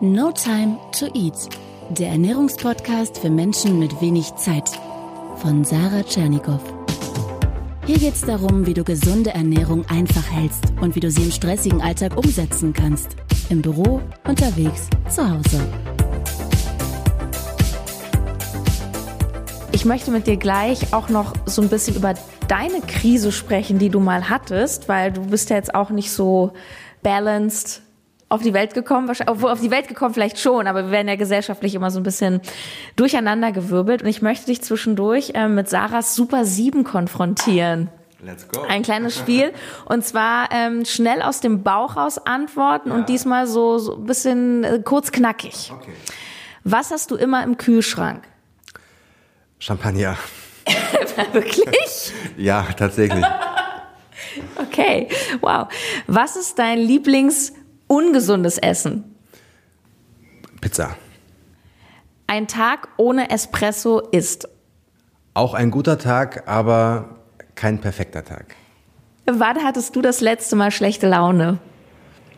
No Time to Eat, der Ernährungspodcast für Menschen mit wenig Zeit von Sarah Tschernikow. Hier geht es darum, wie du gesunde Ernährung einfach hältst und wie du sie im stressigen Alltag umsetzen kannst. Im Büro, unterwegs, zu Hause. Ich möchte mit dir gleich auch noch so ein bisschen über deine Krise sprechen, die du mal hattest, weil du bist ja jetzt auch nicht so balanced auf die Welt gekommen, obwohl auf die Welt gekommen vielleicht schon, aber wir werden ja gesellschaftlich immer so ein bisschen durcheinander gewirbelt. Und ich möchte dich zwischendurch äh, mit Sarahs Super 7 konfrontieren. Let's go. Ein kleines Spiel. Und zwar ähm, schnell aus dem Bauch raus antworten ja. und diesmal so, so ein bisschen äh, kurz knackig. Okay. Was hast du immer im Kühlschrank? Champagner. Wirklich? ja, tatsächlich. okay, wow. Was ist dein Lieblings- ungesundes Essen? Pizza. Ein Tag ohne Espresso ist? Auch ein guter Tag, aber kein perfekter Tag. Wann hattest du das letzte Mal schlechte Laune?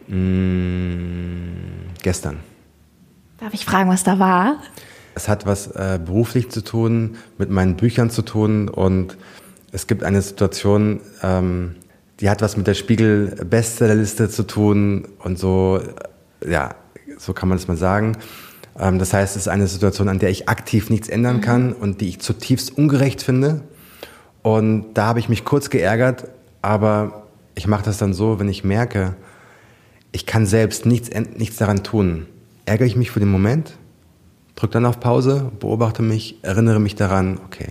Mmh, gestern. Darf ich fragen, was da war? Es hat was äh, beruflich zu tun, mit meinen Büchern zu tun und es gibt eine Situation, ähm, die hat was mit der Spiegel-Bestsellerliste zu tun und so, ja, so kann man es mal sagen. Ähm, das heißt, es ist eine Situation, an der ich aktiv nichts ändern mhm. kann und die ich zutiefst ungerecht finde. Und da habe ich mich kurz geärgert, aber ich mache das dann so, wenn ich merke, ich kann selbst nichts, nichts daran tun, ärgere ich mich für den Moment, drücke dann auf Pause, beobachte mich, erinnere mich daran, okay,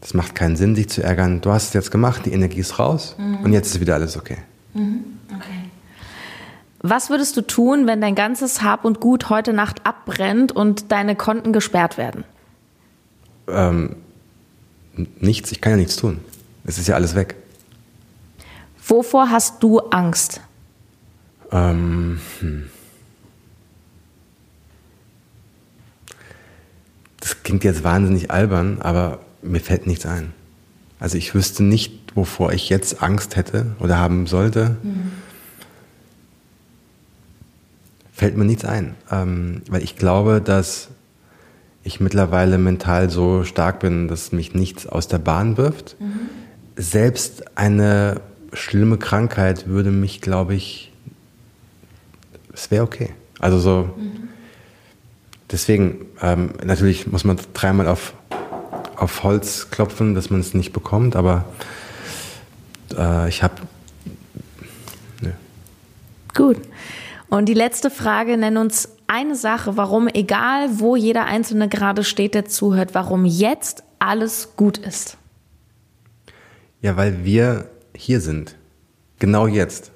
das macht keinen Sinn, sich zu ärgern. Du hast es jetzt gemacht, die Energie ist raus mhm. und jetzt ist wieder alles okay. Mhm. Okay. Was würdest du tun, wenn dein ganzes Hab und Gut heute Nacht abbrennt und deine Konten gesperrt werden? Ähm, nichts, ich kann ja nichts tun. Es ist ja alles weg. Wovor hast du Angst? Ähm, hm. Das klingt jetzt wahnsinnig albern, aber mir fällt nichts ein. Also ich wüsste nicht, wovor ich jetzt Angst hätte oder haben sollte. Mhm. Fällt mir nichts ein. Ähm, weil ich glaube, dass ich mittlerweile mental so stark bin, dass mich nichts aus der Bahn wirft. Mhm. Selbst eine schlimme Krankheit würde mich, glaube ich, es wäre okay. Also so, mhm. deswegen, ähm, natürlich muss man dreimal auf auf Holz klopfen, dass man es nicht bekommt, aber äh, ich habe. Ne. Gut. Und die letzte Frage, nenn uns eine Sache, warum, egal wo jeder Einzelne gerade steht, der zuhört, warum jetzt alles gut ist. Ja, weil wir hier sind. Genau jetzt.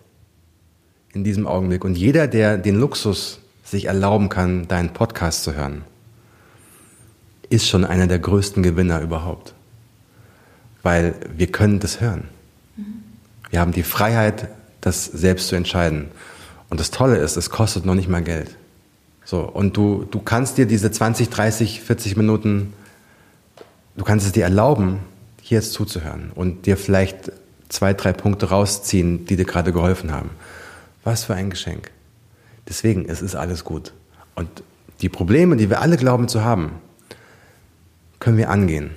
In diesem Augenblick. Und jeder, der den Luxus sich erlauben kann, deinen Podcast zu hören, ist schon einer der größten Gewinner überhaupt. Weil wir können das hören. Wir haben die Freiheit, das selbst zu entscheiden. Und das Tolle ist, es kostet noch nicht mal Geld. So, und du, du kannst dir diese 20, 30, 40 Minuten, du kannst es dir erlauben, hier jetzt zuzuhören und dir vielleicht zwei, drei Punkte rausziehen, die dir gerade geholfen haben. Was für ein Geschenk. Deswegen, es ist alles gut. Und die Probleme, die wir alle glauben zu haben, können wir angehen,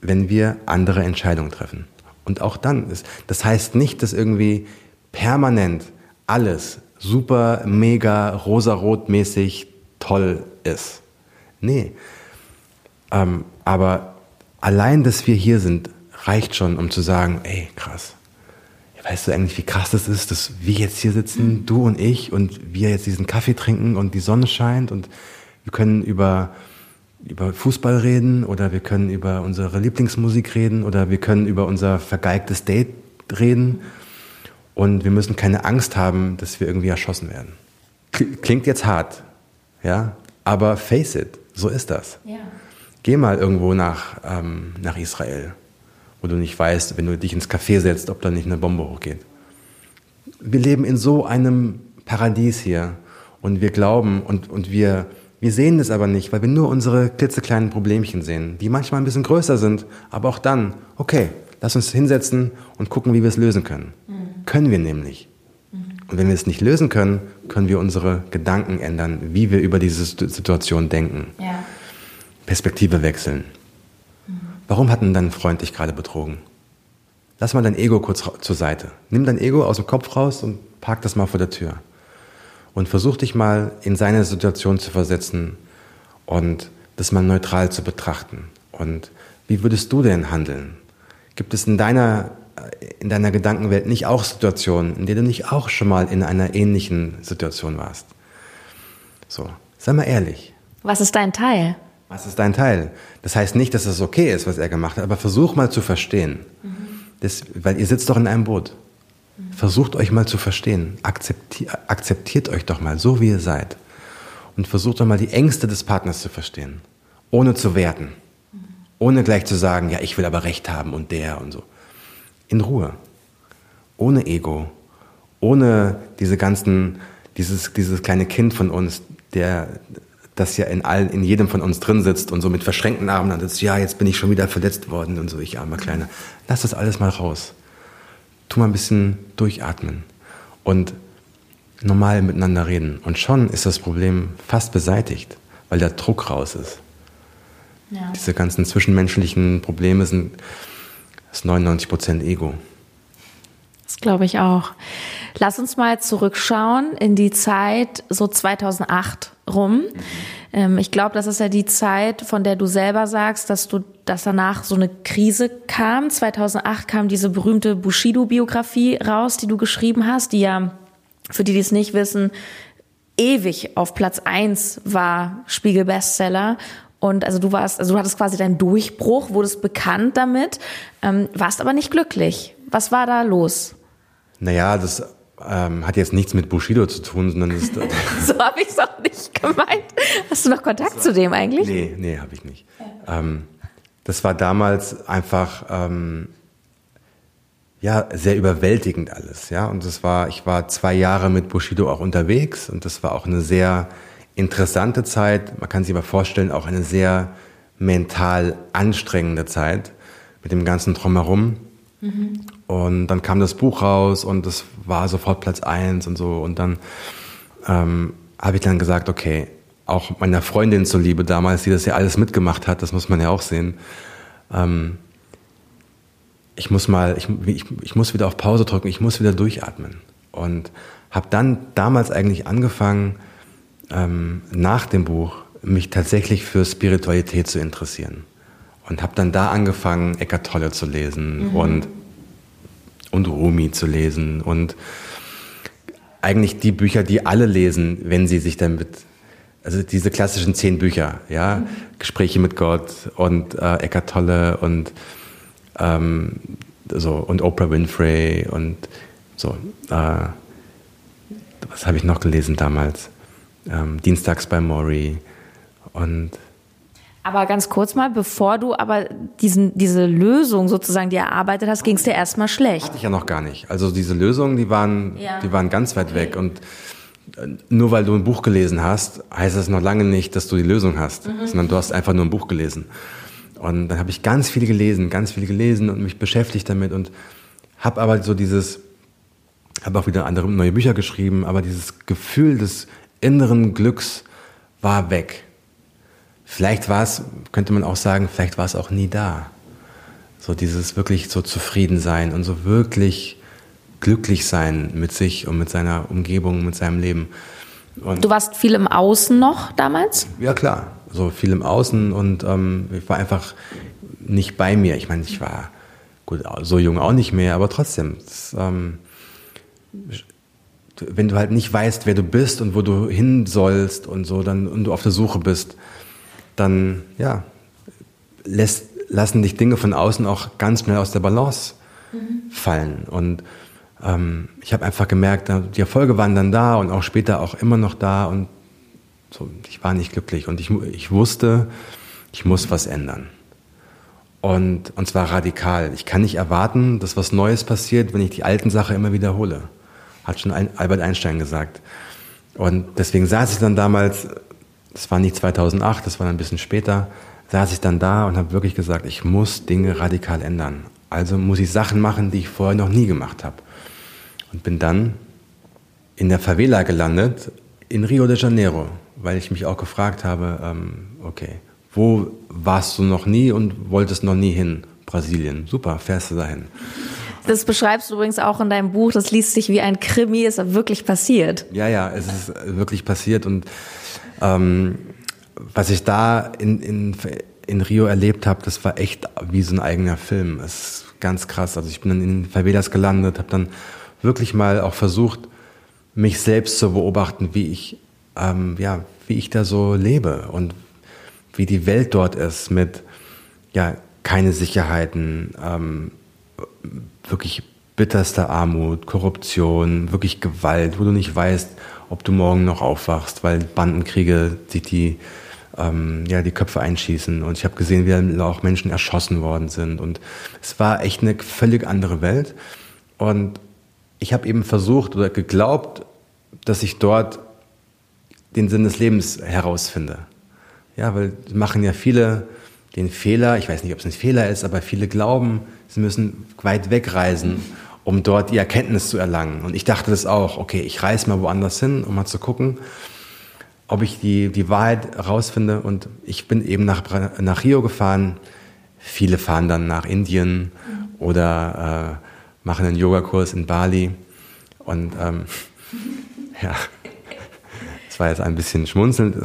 wenn wir andere Entscheidungen treffen. Und auch dann, ist, das heißt nicht, dass irgendwie permanent alles super, mega, rosarot-mäßig toll ist. Nee. Ähm, aber allein, dass wir hier sind, reicht schon, um zu sagen, ey, krass. Weißt du eigentlich, wie krass das ist, dass wir jetzt hier sitzen, du und ich, und wir jetzt diesen Kaffee trinken und die Sonne scheint und wir können über über Fußball reden oder wir können über unsere Lieblingsmusik reden oder wir können über unser vergeigtes Date reden und wir müssen keine Angst haben, dass wir irgendwie erschossen werden. Klingt jetzt hart, ja, aber face it, so ist das. Ja. Geh mal irgendwo nach, ähm, nach Israel, wo du nicht weißt, wenn du dich ins Café setzt, ob da nicht eine Bombe hochgeht. Wir leben in so einem Paradies hier und wir glauben und, und wir wir sehen das aber nicht, weil wir nur unsere klitzekleinen Problemchen sehen, die manchmal ein bisschen größer sind, aber auch dann, okay, lass uns hinsetzen und gucken, wie wir es lösen können. Mhm. Können wir nämlich. Mhm. Und wenn wir es nicht lösen können, können wir unsere Gedanken ändern, wie wir über diese Situation denken. Ja. Perspektive wechseln. Mhm. Warum hat denn dein Freund dich gerade betrogen? Lass mal dein Ego kurz zur Seite. Nimm dein Ego aus dem Kopf raus und park das mal vor der Tür. Und versuch dich mal in seine Situation zu versetzen und das mal neutral zu betrachten. Und wie würdest du denn handeln? Gibt es in deiner, in deiner Gedankenwelt nicht auch Situationen, in denen du nicht auch schon mal in einer ähnlichen Situation warst? So, sei mal ehrlich. Was ist dein Teil? Was ist dein Teil? Das heißt nicht, dass es okay ist, was er gemacht hat, aber versuch mal zu verstehen. Mhm. Das, weil ihr sitzt doch in einem Boot. Versucht euch mal zu verstehen. Akzeptiert, akzeptiert euch doch mal, so wie ihr seid. Und versucht doch mal die Ängste des Partners zu verstehen. Ohne zu werten. Ohne gleich zu sagen, ja, ich will aber Recht haben und der und so. In Ruhe. Ohne Ego. Ohne diese ganzen, dieses, dieses kleine Kind von uns, der, das ja in allen, in jedem von uns drin sitzt und so mit verschränkten Armen dann sitzt, ja, jetzt bin ich schon wieder verletzt worden und so, ich armer Kleiner. Lass das alles mal raus. Tu mal ein bisschen durchatmen und normal miteinander reden. Und schon ist das Problem fast beseitigt, weil der Druck raus ist. Ja. Diese ganzen zwischenmenschlichen Probleme sind das 99 Prozent Ego. Das glaube ich auch. Lass uns mal zurückschauen in die Zeit so 2008 rum. Mhm. ich glaube, das ist ja die Zeit, von der du selber sagst, dass du, dass danach so eine Krise kam. 2008 kam diese berühmte Bushido-Biografie raus, die du geschrieben hast, die ja, für die, die es nicht wissen, ewig auf Platz eins war, Spiegel-Bestseller und also du warst, also du hattest quasi deinen Durchbruch, wurdest bekannt damit, ähm, warst aber nicht glücklich. Was war da los? Naja, das ähm, hat jetzt nichts mit Bushido zu tun, sondern das, so habe ich es auch nicht gemeint. Hast du noch Kontakt so. zu dem eigentlich? Nee, nee, habe ich nicht. Ähm, das war damals einfach ähm, ja sehr überwältigend alles, ja. Und das war, ich war zwei Jahre mit Bushido auch unterwegs und das war auch eine sehr interessante Zeit, man kann sich aber vorstellen, auch eine sehr mental anstrengende Zeit mit dem ganzen Drumherum. Mhm. Und dann kam das Buch raus und das war sofort Platz eins und so. Und dann ähm, habe ich dann gesagt, okay, auch meiner Freundin zuliebe damals, die das ja alles mitgemacht hat, das muss man ja auch sehen. Ähm, ich muss mal, ich, ich, ich muss wieder auf Pause drücken, ich muss wieder durchatmen. Und habe dann damals eigentlich angefangen, ähm, nach dem Buch mich tatsächlich für Spiritualität zu interessieren. Und habe dann da angefangen, Eckart Tolle zu lesen mhm. und, und Rumi zu lesen und eigentlich die Bücher, die alle lesen, wenn sie sich damit, also diese klassischen zehn Bücher, ja, mhm. Gespräche mit Gott und äh, Eckart Tolle und ähm, so und Oprah Winfrey und so. Äh, was habe ich noch gelesen damals? ähm, dienstags bei Maury und aber ganz kurz mal, bevor du aber diesen, diese Lösung sozusagen, die erarbeitet hast, ging es dir erstmal schlecht. Hatte ich ja noch gar nicht. Also diese Lösungen, die waren, ja. die waren ganz weit weg. Und äh, nur weil du ein Buch gelesen hast, heißt das noch lange nicht, dass du die Lösung hast, mhm. sondern du hast einfach nur ein Buch gelesen. Und dann habe ich ganz viel gelesen, ganz viel gelesen und mich beschäftigt damit und habe aber so dieses, habe auch wieder andere neue Bücher geschrieben, aber dieses Gefühl des inneren Glücks war weg. Vielleicht war es, könnte man auch sagen, vielleicht war es auch nie da. So dieses wirklich so zufrieden sein und so wirklich glücklich sein mit sich und mit seiner Umgebung, mit seinem Leben. Und du warst viel im Außen noch damals? Ja klar, so viel im Außen und ähm, ich war einfach nicht bei mir. Ich meine, ich war gut so jung auch nicht mehr, aber trotzdem. Das, ähm, wenn du halt nicht weißt, wer du bist und wo du hin sollst und so, dann und du auf der Suche bist, dann ja, lässt, lassen dich Dinge von außen auch ganz schnell aus der Balance mhm. fallen. Und ähm, ich habe einfach gemerkt, die Erfolge waren dann da und auch später auch immer noch da und so, ich war nicht glücklich und ich, ich wusste, ich muss was ändern. Und, und zwar radikal. Ich kann nicht erwarten, dass was Neues passiert, wenn ich die alten Sachen immer wiederhole hat schon Albert Einstein gesagt. Und deswegen saß ich dann damals, das war nicht 2008, das war ein bisschen später, saß ich dann da und habe wirklich gesagt, ich muss Dinge radikal ändern. Also muss ich Sachen machen, die ich vorher noch nie gemacht habe. Und bin dann in der Favela gelandet, in Rio de Janeiro, weil ich mich auch gefragt habe, ähm, okay, wo warst du noch nie und wolltest noch nie hin? Brasilien. Super, fährst du dahin. Das beschreibst du übrigens auch in deinem Buch. Das liest sich wie ein Krimi. Ist wirklich passiert. Ja, ja, es ist wirklich passiert. Und ähm, was ich da in, in, in Rio erlebt habe, das war echt wie so ein eigener Film. Es ist ganz krass. Also ich bin dann in den Favelas gelandet, habe dann wirklich mal auch versucht, mich selbst zu beobachten, wie ich, ähm, ja, wie ich da so lebe und wie die Welt dort ist mit, ja, keine Sicherheiten, ähm, wirklich bitterster Armut, Korruption, wirklich Gewalt, wo du nicht weißt, ob du morgen noch aufwachst, weil Bandenkriege sich die, ähm, ja, die Köpfe einschießen. Und ich habe gesehen, wie auch Menschen erschossen worden sind. Und es war echt eine völlig andere Welt. Und ich habe eben versucht oder geglaubt, dass ich dort den Sinn des Lebens herausfinde. Ja, weil machen ja viele den Fehler, ich weiß nicht, ob es ein Fehler ist, aber viele glauben, sie müssen weit wegreisen, um dort die Erkenntnis zu erlangen. Und ich dachte das auch, okay, ich reise mal woanders hin, um mal zu gucken, ob ich die, die Wahrheit rausfinde. Und ich bin eben nach, nach Rio gefahren. Viele fahren dann nach Indien oder äh, machen einen Yogakurs in Bali. Und ähm, ja, das war jetzt ein bisschen schmunzelnd.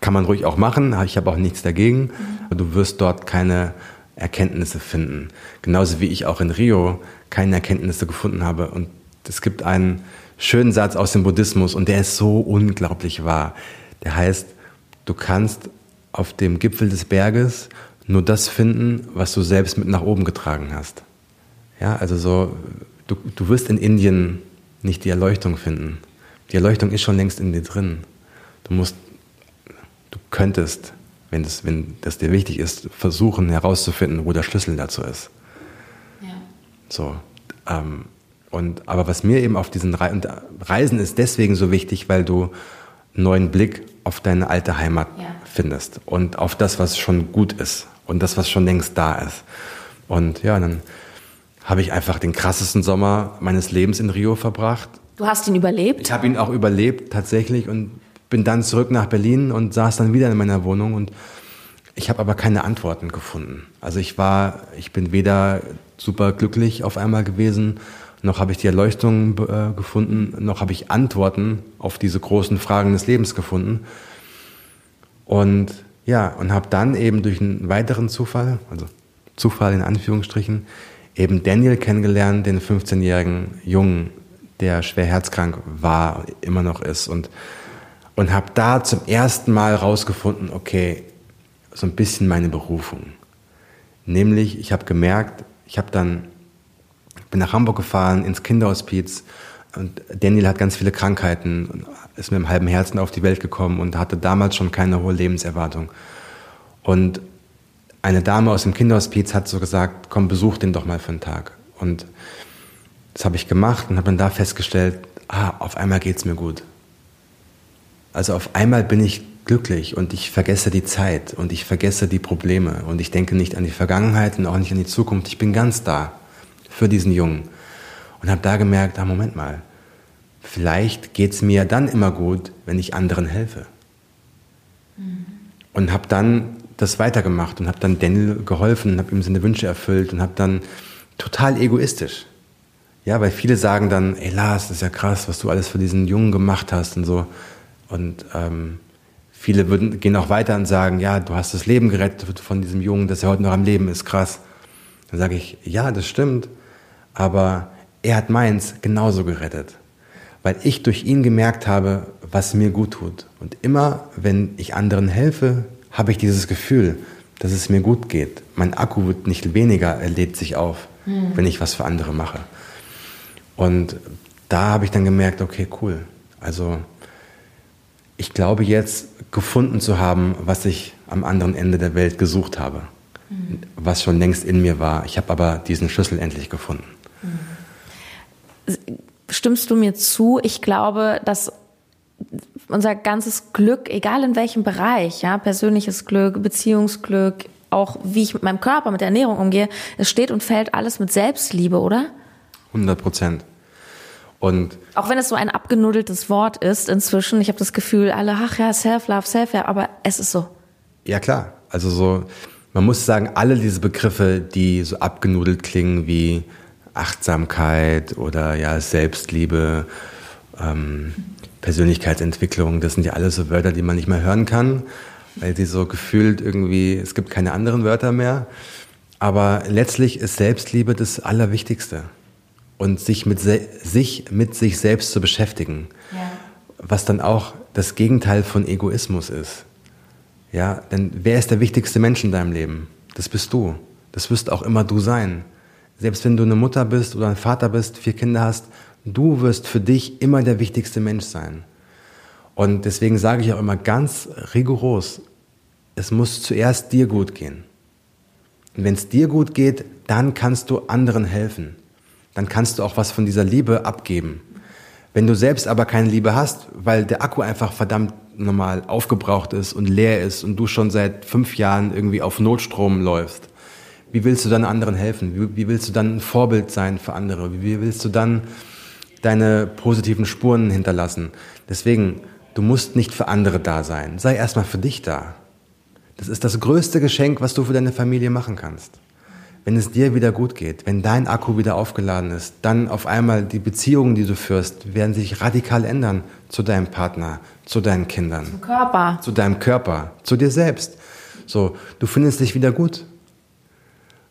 Kann man ruhig auch machen. Ich habe auch nichts dagegen. Du wirst dort keine Erkenntnisse finden. Genauso wie ich auch in Rio keine Erkenntnisse gefunden habe. Und es gibt einen schönen Satz aus dem Buddhismus und der ist so unglaublich wahr. Der heißt, du kannst auf dem Gipfel des Berges nur das finden, was du selbst mit nach oben getragen hast. Ja, also so, du, du wirst in Indien nicht die Erleuchtung finden. Die Erleuchtung ist schon längst in dir drin. Du musst, könntest wenn das, wenn das dir wichtig ist, versuchen herauszufinden, wo der Schlüssel dazu ist. Ja. So. Ähm, und, aber was mir eben auf diesen Re und Reisen ist deswegen so wichtig, weil du einen neuen Blick auf deine alte Heimat ja. findest und auf das, was schon gut ist und das, was schon längst da ist. Und ja, dann habe ich einfach den krassesten Sommer meines Lebens in Rio verbracht. Du hast ihn überlebt? Ich habe ihn auch überlebt tatsächlich und bin dann zurück nach Berlin und saß dann wieder in meiner Wohnung und ich habe aber keine Antworten gefunden. Also ich war, ich bin weder super glücklich auf einmal gewesen, noch habe ich die Erleuchtung äh, gefunden, noch habe ich Antworten auf diese großen Fragen des Lebens gefunden. Und ja, und habe dann eben durch einen weiteren Zufall, also Zufall in Anführungsstrichen, eben Daniel kennengelernt, den 15-jährigen Jungen, der schwer herzkrank war, immer noch ist und und habe da zum ersten Mal rausgefunden, okay, so ein bisschen meine Berufung. Nämlich, ich habe gemerkt, ich habe dann bin nach Hamburg gefahren ins Kinderhospiz und Daniel hat ganz viele Krankheiten und ist mit einem halben Herzen auf die Welt gekommen und hatte damals schon keine hohe Lebenserwartung. Und eine Dame aus dem Kinderhospiz hat so gesagt, komm, besuch den doch mal für einen Tag. Und das habe ich gemacht und habe dann da festgestellt, ah, auf einmal geht's mir gut. Also auf einmal bin ich glücklich und ich vergesse die Zeit und ich vergesse die Probleme und ich denke nicht an die Vergangenheit und auch nicht an die Zukunft. Ich bin ganz da für diesen Jungen und habe da gemerkt, ah Moment mal, vielleicht geht es mir dann immer gut, wenn ich anderen helfe. Mhm. Und habe dann das weitergemacht und habe dann Daniel geholfen und habe ihm seine Wünsche erfüllt und habe dann total egoistisch. Ja, weil viele sagen dann, ey Lars, das ist ja krass, was du alles für diesen Jungen gemacht hast und so. Und ähm, viele würden, gehen auch weiter und sagen, ja, du hast das Leben gerettet von diesem Jungen, dass er heute noch am Leben ist, krass. Dann sage ich, ja, das stimmt, aber er hat meins genauso gerettet, weil ich durch ihn gemerkt habe, was mir gut tut. Und immer, wenn ich anderen helfe, habe ich dieses Gefühl, dass es mir gut geht. Mein Akku wird nicht weniger, er lädt sich auf, mhm. wenn ich was für andere mache. Und da habe ich dann gemerkt, okay, cool. Also ich glaube jetzt gefunden zu haben, was ich am anderen Ende der Welt gesucht habe, mhm. was schon längst in mir war. Ich habe aber diesen Schlüssel endlich gefunden. Mhm. Stimmst du mir zu? Ich glaube, dass unser ganzes Glück, egal in welchem Bereich, ja, persönliches Glück, Beziehungsglück, auch wie ich mit meinem Körper, mit der Ernährung umgehe, es steht und fällt alles mit Selbstliebe, oder? 100 Prozent. Und Auch wenn es so ein abgenudeltes Wort ist inzwischen, ich habe das Gefühl, alle, ach ja, Self-Love, Self-Love, aber es ist so. ja klar, also so, man muss sagen, alle diese Begriffe, die so abgenudelt klingen wie Achtsamkeit oder ja Selbstliebe, ähm, Persönlichkeitsentwicklung, das sind ja alles so Wörter, die man nicht mehr hören kann, weil sie so gefühlt irgendwie, es gibt keine anderen Wörter mehr. Aber letztlich ist Selbstliebe das Allerwichtigste. Und sich mit, sich mit sich selbst zu beschäftigen. Was dann auch das Gegenteil von Egoismus ist. Ja, denn wer ist der wichtigste Mensch in deinem Leben? Das bist du. Das wirst auch immer du sein. Selbst wenn du eine Mutter bist oder ein Vater bist, vier Kinder hast, du wirst für dich immer der wichtigste Mensch sein. Und deswegen sage ich auch immer ganz rigoros, es muss zuerst dir gut gehen. Und wenn es dir gut geht, dann kannst du anderen helfen. Dann kannst du auch was von dieser Liebe abgeben. Wenn du selbst aber keine Liebe hast, weil der Akku einfach verdammt normal aufgebraucht ist und leer ist und du schon seit fünf Jahren irgendwie auf Notstrom läufst, wie willst du dann anderen helfen? Wie, wie willst du dann ein Vorbild sein für andere? Wie, wie willst du dann deine positiven Spuren hinterlassen? Deswegen, du musst nicht für andere da sein. Sei erstmal für dich da. Das ist das größte Geschenk, was du für deine Familie machen kannst. Wenn es dir wieder gut geht, wenn dein Akku wieder aufgeladen ist, dann auf einmal die Beziehungen, die du führst, werden sich radikal ändern zu deinem Partner, zu deinen Kindern, Körper. zu deinem Körper, zu dir selbst. So, du findest dich wieder gut.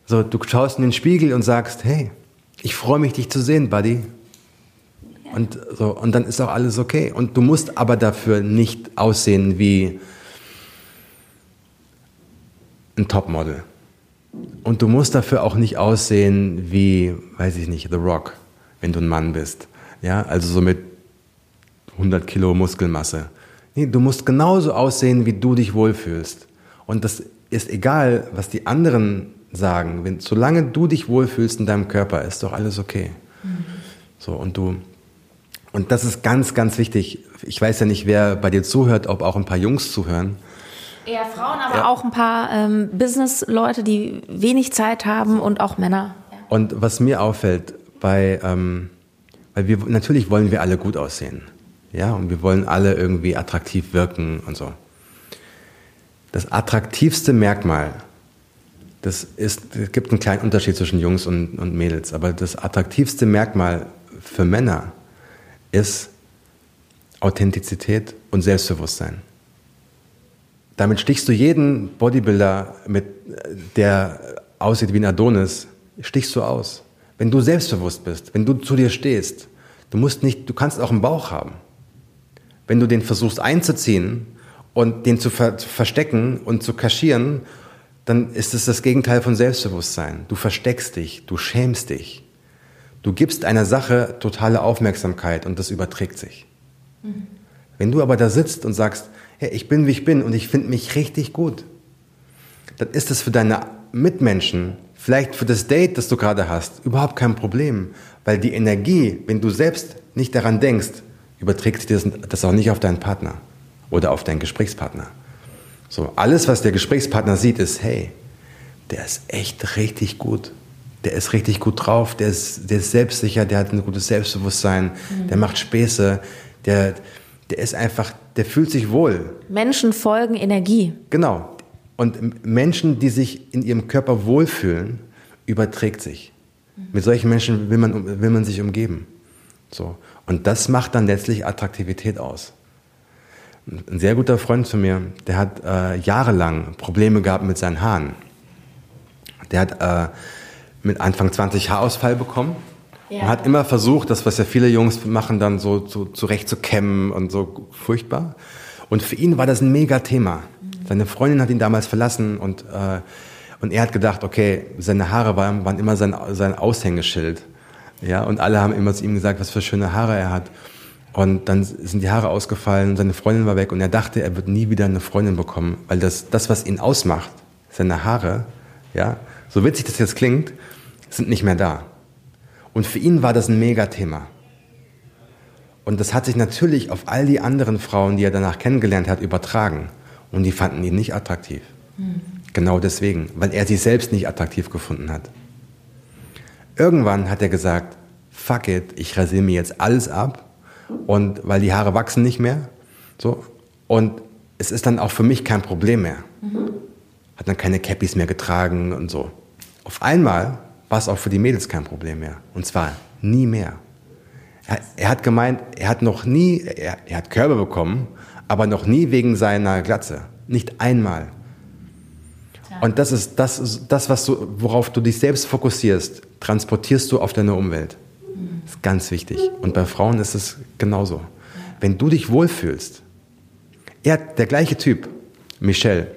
So, du schaust in den Spiegel und sagst, hey, ich freue mich, dich zu sehen, Buddy. Und, so, und dann ist auch alles okay. Und du musst aber dafür nicht aussehen wie ein Topmodel. Und du musst dafür auch nicht aussehen wie, weiß ich nicht, The Rock, wenn du ein Mann bist. Ja, also so mit 100 Kilo Muskelmasse. Nee, du musst genauso aussehen, wie du dich wohlfühlst. Und das ist egal, was die anderen sagen. Wenn, solange du dich wohlfühlst in deinem Körper, ist doch alles okay. So, und du, und das ist ganz, ganz wichtig. Ich weiß ja nicht, wer bei dir zuhört, ob auch ein paar Jungs zuhören. Eher Frauen, aber auch ein paar ähm, Business-Leute, die wenig Zeit haben und auch Männer. Und was mir auffällt, bei, ähm, weil wir natürlich wollen wir alle gut aussehen, ja, und wir wollen alle irgendwie attraktiv wirken und so. Das attraktivste Merkmal, das ist, es gibt einen kleinen Unterschied zwischen Jungs und, und Mädels, aber das attraktivste Merkmal für Männer ist Authentizität und Selbstbewusstsein. Damit stichst du jeden Bodybuilder, mit, der aussieht wie ein Adonis, stichst du aus. Wenn du selbstbewusst bist, wenn du zu dir stehst, du musst nicht, du kannst auch einen Bauch haben. Wenn du den versuchst einzuziehen und den zu, ver zu verstecken und zu kaschieren, dann ist es das Gegenteil von Selbstbewusstsein. Du versteckst dich, du schämst dich. Du gibst einer Sache totale Aufmerksamkeit und das überträgt sich. Mhm. Wenn du aber da sitzt und sagst, hey, ich bin wie ich bin und ich finde mich richtig gut, dann ist das für deine Mitmenschen, vielleicht für das Date, das du gerade hast, überhaupt kein Problem. Weil die Energie, wenn du selbst nicht daran denkst, überträgt sich das auch nicht auf deinen Partner oder auf deinen Gesprächspartner. So, alles, was der Gesprächspartner sieht, ist, hey, der ist echt richtig gut. Der ist richtig gut drauf, der ist, der ist selbstsicher, der hat ein gutes Selbstbewusstsein, mhm. der macht Späße, der, der ist einfach, der fühlt sich wohl. Menschen folgen Energie. Genau. Und Menschen, die sich in ihrem Körper wohlfühlen, überträgt sich. Mit solchen Menschen will man, will man sich umgeben. So. Und das macht dann letztlich Attraktivität aus. Ein sehr guter Freund von mir, der hat äh, jahrelang Probleme gehabt mit seinen Haaren. Der hat äh, mit Anfang 20 Haarausfall bekommen ja. und hat immer versucht, das, was ja viele Jungs machen, dann so, so zurecht zu kämmen und so furchtbar. Und für ihn war das ein mega Thema. Mhm. Seine Freundin hat ihn damals verlassen und, äh, und er hat gedacht, okay, seine Haare waren, waren immer sein, sein Aushängeschild. Ja, und alle haben immer zu ihm gesagt, was für schöne Haare er hat. Und dann sind die Haare ausgefallen, seine Freundin war weg und er dachte, er wird nie wieder eine Freundin bekommen, weil das, das was ihn ausmacht, seine Haare, ja, so witzig das jetzt klingt, sind nicht mehr da. Und für ihn war das ein Megathema. Und das hat sich natürlich auf all die anderen Frauen, die er danach kennengelernt hat, übertragen. Und die fanden ihn nicht attraktiv. Mhm. Genau deswegen, weil er sich selbst nicht attraktiv gefunden hat. Irgendwann hat er gesagt, fuck it, ich rasiere mir jetzt alles ab und weil die Haare wachsen nicht mehr, so und es ist dann auch für mich kein Problem mehr. Mhm. Hat dann keine Cappies mehr getragen und so. Auf einmal war es auch für die Mädels kein Problem mehr und zwar nie mehr. Er, er hat gemeint, er hat noch nie, er, er hat Körbe bekommen, aber noch nie wegen seiner Glatze. Nicht einmal. Und das ist das, ist das was du, worauf du dich selbst fokussierst, transportierst du auf deine Umwelt. Das ist ganz wichtig. Und bei Frauen ist es genauso. Wenn du dich wohlfühlst, er, der gleiche Typ, Michel,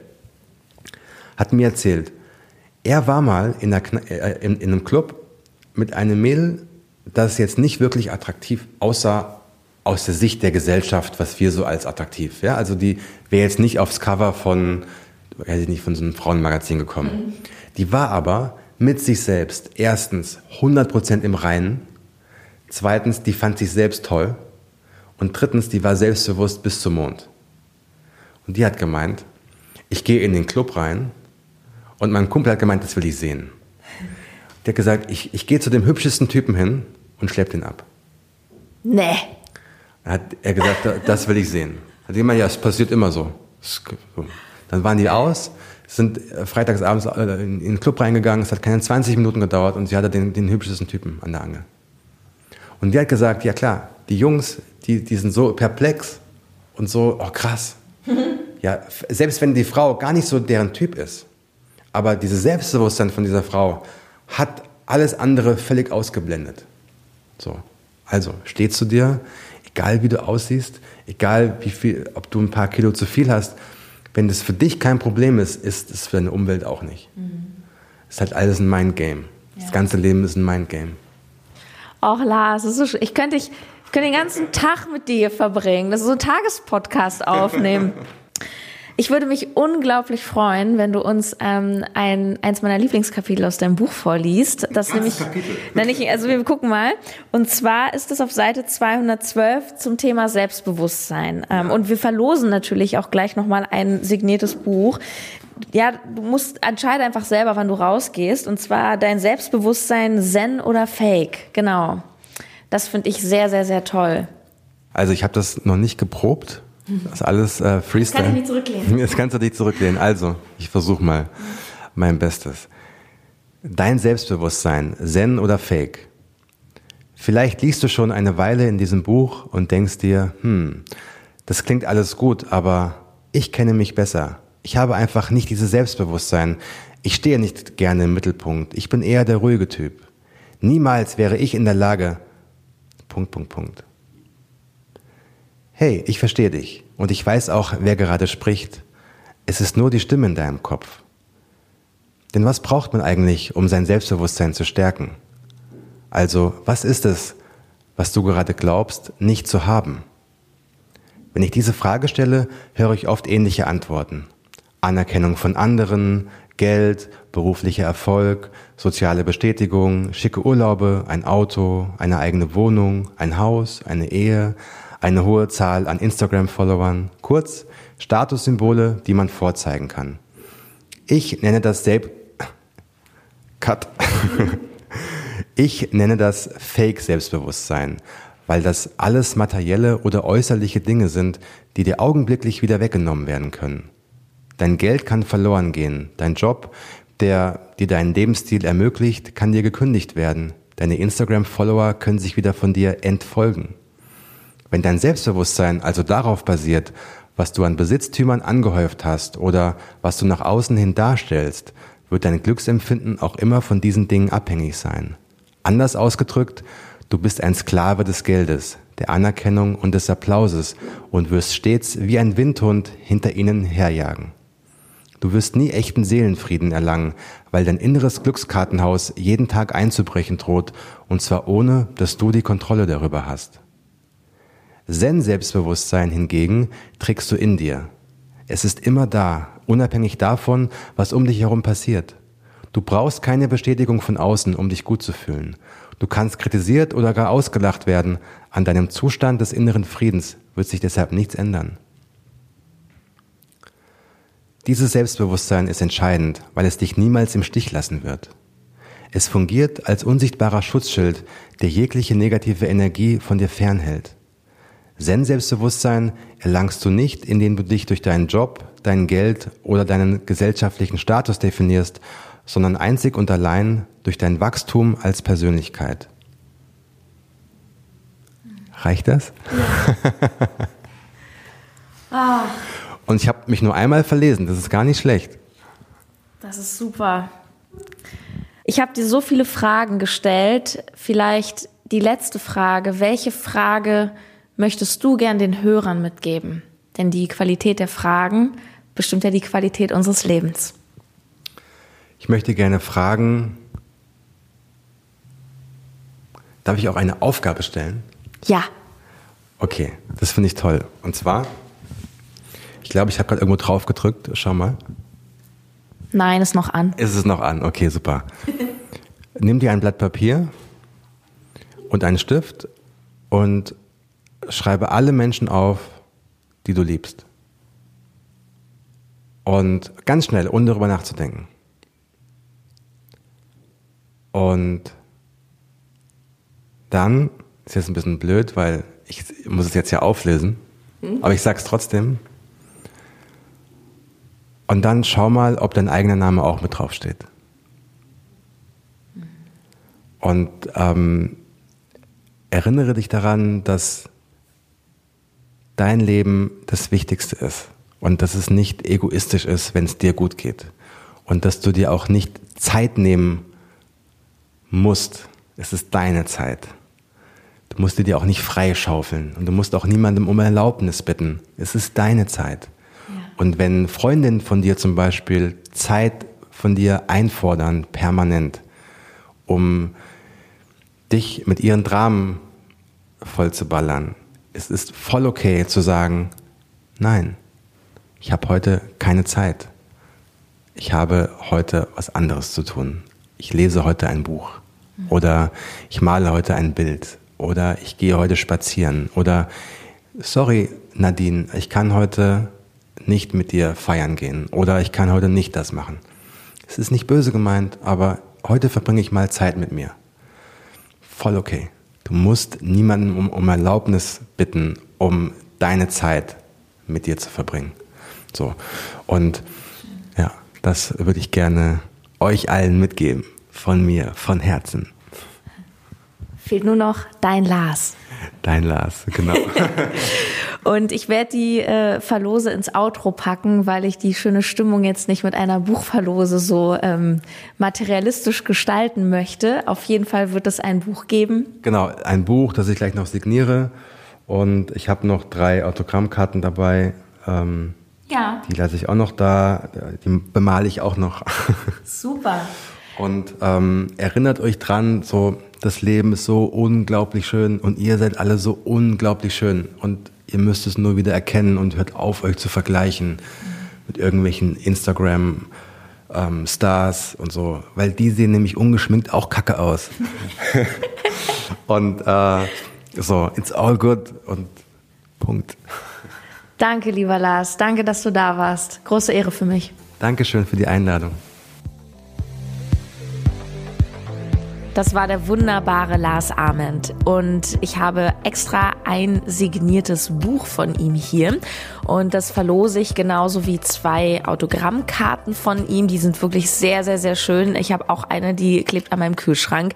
hat mir erzählt, er war mal in, einer, äh, in, in einem Club mit einem Mädel, das jetzt nicht wirklich attraktiv aussah aus der Sicht der Gesellschaft, was wir so als attraktiv. Ja, also die wäre jetzt nicht aufs Cover von hätte ich nicht von so einem Frauenmagazin gekommen. Mhm. Die war aber mit sich selbst erstens 100% im Reinen, zweitens, die fand sich selbst toll und drittens, die war selbstbewusst bis zum Mond. Und die hat gemeint, ich gehe in den Club rein und mein Kumpel hat gemeint, das will ich sehen. Der hat gesagt, ich, ich gehe zu dem hübschesten Typen hin und schlepp den ab. Nee. Hat er gesagt, das will ich sehen. Hat jemand, ja, es passiert immer so. Dann waren die aus, sind äh, freitagsabends äh, in den Club reingegangen, es hat keine 20 Minuten gedauert und sie hatte den, den hübschesten Typen an der Angel. Und die hat gesagt, ja klar, die Jungs, die, die sind so perplex und so, oh krass. ja, selbst wenn die Frau gar nicht so deren Typ ist, aber dieses Selbstbewusstsein von dieser Frau hat alles andere völlig ausgeblendet. So. Also, steh zu dir, egal wie du aussiehst, egal wie viel, ob du ein paar Kilo zu viel hast, wenn das für dich kein Problem ist, ist es für deine Umwelt auch nicht. Mhm. Es ist halt alles ein Mindgame. Ja. Das ganze Leben ist ein Mindgame. Och, Lars, so ich könnte ich könnte den ganzen Tag mit dir verbringen. Das ist so ein Tagespodcast aufnehmen. Ich würde mich unglaublich freuen, wenn du uns ähm, ein, eins meiner Lieblingskapitel aus deinem Buch vorliest. Das Was nämlich, Kapitel? ich, also wir gucken mal. Und zwar ist es auf Seite 212 zum Thema Selbstbewusstsein. Ähm, ja. Und wir verlosen natürlich auch gleich nochmal ein signiertes Buch. Ja, du musst entscheide einfach selber, wann du rausgehst. Und zwar dein Selbstbewusstsein Zen oder Fake. Genau. Das finde ich sehr, sehr, sehr toll. Also ich habe das noch nicht geprobt das ist alles äh, Freestyle. Das kann ich nicht zurücklehnen. Jetzt kannst du dich zurücklehnen. Also, ich versuche mal mein Bestes. Dein Selbstbewusstsein, Zen oder Fake? Vielleicht liest du schon eine Weile in diesem Buch und denkst dir, hm, das klingt alles gut, aber ich kenne mich besser. Ich habe einfach nicht dieses Selbstbewusstsein. Ich stehe nicht gerne im Mittelpunkt. Ich bin eher der ruhige Typ. Niemals wäre ich in der Lage. Punkt, Punkt, Punkt hey, ich verstehe dich und ich weiß auch, wer gerade spricht. Es ist nur die Stimme in deinem Kopf. Denn was braucht man eigentlich, um sein Selbstbewusstsein zu stärken? Also, was ist es, was du gerade glaubst, nicht zu haben? Wenn ich diese Frage stelle, höre ich oft ähnliche Antworten. Anerkennung von anderen, Geld, beruflicher Erfolg, soziale Bestätigung, schicke Urlaube, ein Auto, eine eigene Wohnung, ein Haus, eine Ehe, eine hohe Zahl an Instagram-Followern, kurz Statussymbole, die man vorzeigen kann. Ich nenne das selbst Cut. ich nenne das Fake-Selbstbewusstsein, weil das alles materielle oder äußerliche Dinge sind, die dir augenblicklich wieder weggenommen werden können. Dein Geld kann verloren gehen, dein Job, der dir deinen Lebensstil ermöglicht, kann dir gekündigt werden, deine Instagram-Follower können sich wieder von dir entfolgen. Wenn dein Selbstbewusstsein also darauf basiert, was du an Besitztümern angehäuft hast oder was du nach außen hin darstellst, wird dein Glücksempfinden auch immer von diesen Dingen abhängig sein. Anders ausgedrückt, du bist ein Sklave des Geldes, der Anerkennung und des Applauses und wirst stets wie ein Windhund hinter ihnen herjagen. Du wirst nie echten Seelenfrieden erlangen, weil dein inneres Glückskartenhaus jeden Tag einzubrechen droht, und zwar ohne, dass du die Kontrolle darüber hast. Zen-Selbstbewusstsein hingegen trägst du in dir. Es ist immer da, unabhängig davon, was um dich herum passiert. Du brauchst keine Bestätigung von außen, um dich gut zu fühlen. Du kannst kritisiert oder gar ausgelacht werden. An deinem Zustand des inneren Friedens wird sich deshalb nichts ändern. Dieses Selbstbewusstsein ist entscheidend, weil es dich niemals im Stich lassen wird. Es fungiert als unsichtbarer Schutzschild, der jegliche negative Energie von dir fernhält. Zen-Selbstbewusstsein erlangst du nicht, indem du dich durch deinen Job, dein Geld oder deinen gesellschaftlichen Status definierst, sondern einzig und allein durch dein Wachstum als Persönlichkeit. Reicht das? Ja. ah. Und ich habe mich nur einmal verlesen, das ist gar nicht schlecht. Das ist super. Ich habe dir so viele Fragen gestellt. Vielleicht die letzte Frage. Welche Frage möchtest du gern den Hörern mitgeben? Denn die Qualität der Fragen bestimmt ja die Qualität unseres Lebens. Ich möchte gerne fragen, darf ich auch eine Aufgabe stellen? Ja. Okay, das finde ich toll. Und zwar, ich glaube, ich habe gerade irgendwo drauf gedrückt. Schau mal. Nein, ist noch an. Ist es noch an? Okay, super. Nimm dir ein Blatt Papier und einen Stift und schreibe alle Menschen auf, die du liebst. Und ganz schnell, ohne darüber nachzudenken. Und dann, ist jetzt ein bisschen blöd, weil ich muss es jetzt ja auflesen, hm? aber ich sag's trotzdem. Und dann schau mal, ob dein eigener Name auch mit drauf steht. Und ähm, erinnere dich daran, dass dein Leben das Wichtigste ist und dass es nicht egoistisch ist, wenn es dir gut geht und dass du dir auch nicht Zeit nehmen musst. Es ist deine Zeit. Du musst dir auch nicht freischaufeln und du musst auch niemandem um Erlaubnis bitten. Es ist deine Zeit. Und wenn Freundinnen von dir zum Beispiel Zeit von dir einfordern, permanent, um dich mit ihren Dramen voll zu ballern, es ist voll okay zu sagen, nein, ich habe heute keine Zeit. Ich habe heute was anderes zu tun. Ich lese heute ein Buch oder ich male heute ein Bild oder ich gehe heute spazieren oder sorry Nadine, ich kann heute nicht mit dir feiern gehen oder ich kann heute nicht das machen. Es ist nicht böse gemeint, aber heute verbringe ich mal Zeit mit mir. Voll okay. Du musst niemanden um, um Erlaubnis bitten, um deine Zeit mit dir zu verbringen. So. Und ja, das würde ich gerne euch allen mitgeben. Von mir, von Herzen. Fehlt nur noch dein Lars. Dein Lars, genau. Und ich werde die äh, Verlose ins Outro packen, weil ich die schöne Stimmung jetzt nicht mit einer Buchverlose so ähm, materialistisch gestalten möchte. Auf jeden Fall wird es ein Buch geben. Genau, ein Buch, das ich gleich noch signiere. Und ich habe noch drei Autogrammkarten dabei. Ähm, ja. Die lasse ich auch noch da. Die bemale ich auch noch. Super. Und ähm, erinnert euch dran, so das Leben ist so unglaublich schön und ihr seid alle so unglaublich schön. Und Ihr müsst es nur wieder erkennen und hört auf, euch zu vergleichen mit irgendwelchen Instagram ähm, Stars und so, weil die sehen nämlich ungeschminkt auch kacke aus. und äh, so, it's all good und Punkt. Danke, lieber Lars. Danke, dass du da warst. Große Ehre für mich. Dankeschön für die Einladung. Das war der wunderbare Lars Ament und ich habe extra ein signiertes Buch von ihm hier und das verlose ich genauso wie zwei Autogrammkarten von ihm. Die sind wirklich sehr, sehr, sehr schön. Ich habe auch eine, die klebt an meinem Kühlschrank.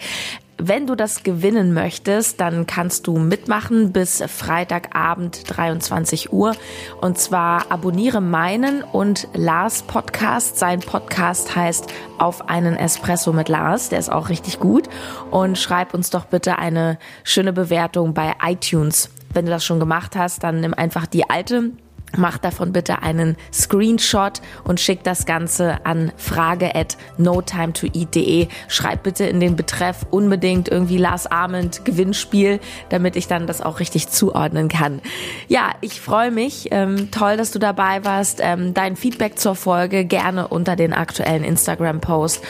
Wenn du das gewinnen möchtest, dann kannst du mitmachen bis Freitagabend 23 Uhr. Und zwar abonniere meinen und Lars Podcast. Sein Podcast heißt Auf einen Espresso mit Lars. Der ist auch richtig gut. Und schreib uns doch bitte eine schöne Bewertung bei iTunes. Wenn du das schon gemacht hast, dann nimm einfach die alte Mach davon bitte einen Screenshot und schick das Ganze an frage at notimetoeat.de. Schreib bitte in den Betreff unbedingt irgendwie Lars Arment Gewinnspiel, damit ich dann das auch richtig zuordnen kann. Ja, ich freue mich. Ähm, toll, dass du dabei warst. Ähm, dein Feedback zur Folge gerne unter den aktuellen Instagram-Post.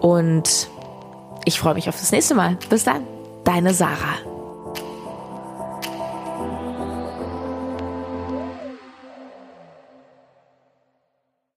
Und ich freue mich auf das nächste Mal. Bis dann. Deine Sarah.